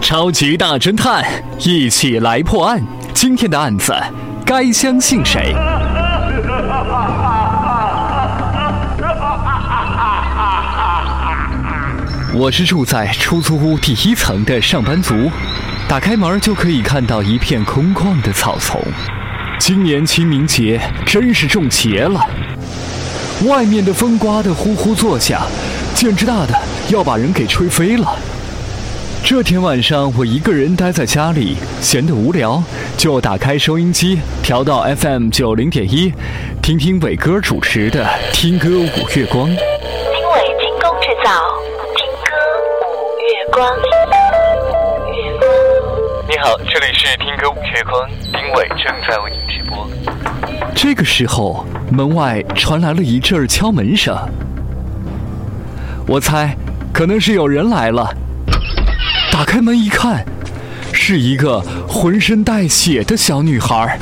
超级大侦探，一起来破案。今天的案子，该相信谁？我是住在出租屋第一层的上班族，打开门就可以看到一片空旷的草丛。今年清明节真是中邪了，外面的风刮得呼呼作响，简直大的要把人给吹飞了。这天晚上，我一个人待在家里，闲得无聊，就打开收音机，调到 FM 九零点一，听听伟哥主持的《听歌五月光》。经纬精工制造，听歌五月光。月光。你好，这里是听歌五月光，丁伟正在为您直播。这个时候，门外传来了一阵敲门声，我猜可能是有人来了。打开门一看，是一个浑身带血的小女孩。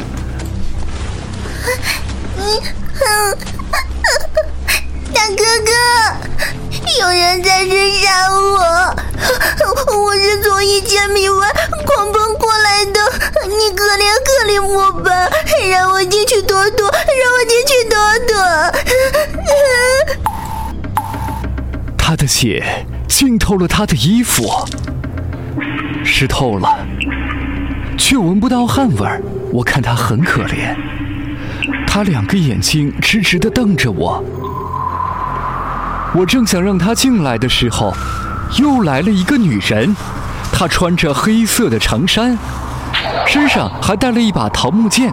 你 大哥哥，有人在追杀我，我是从一千米外狂奔过来的，你可怜可怜我吧，让我进去躲躲，让我进去躲躲。他的血浸透了他的衣服。湿透了，却闻不到汗味儿。我看他很可怜，他两个眼睛直直的瞪着我。我正想让他进来的时候，又来了一个女人，她穿着黑色的长衫，身上还带了一把桃木剑，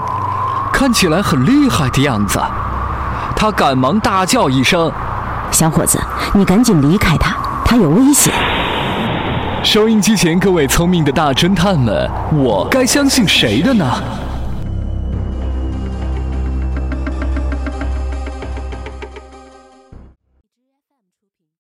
看起来很厉害的样子。她赶忙大叫一声：“小伙子，你赶紧离开他，他有危险！”收音机前各位聪明的大侦探们，我该相信谁的呢？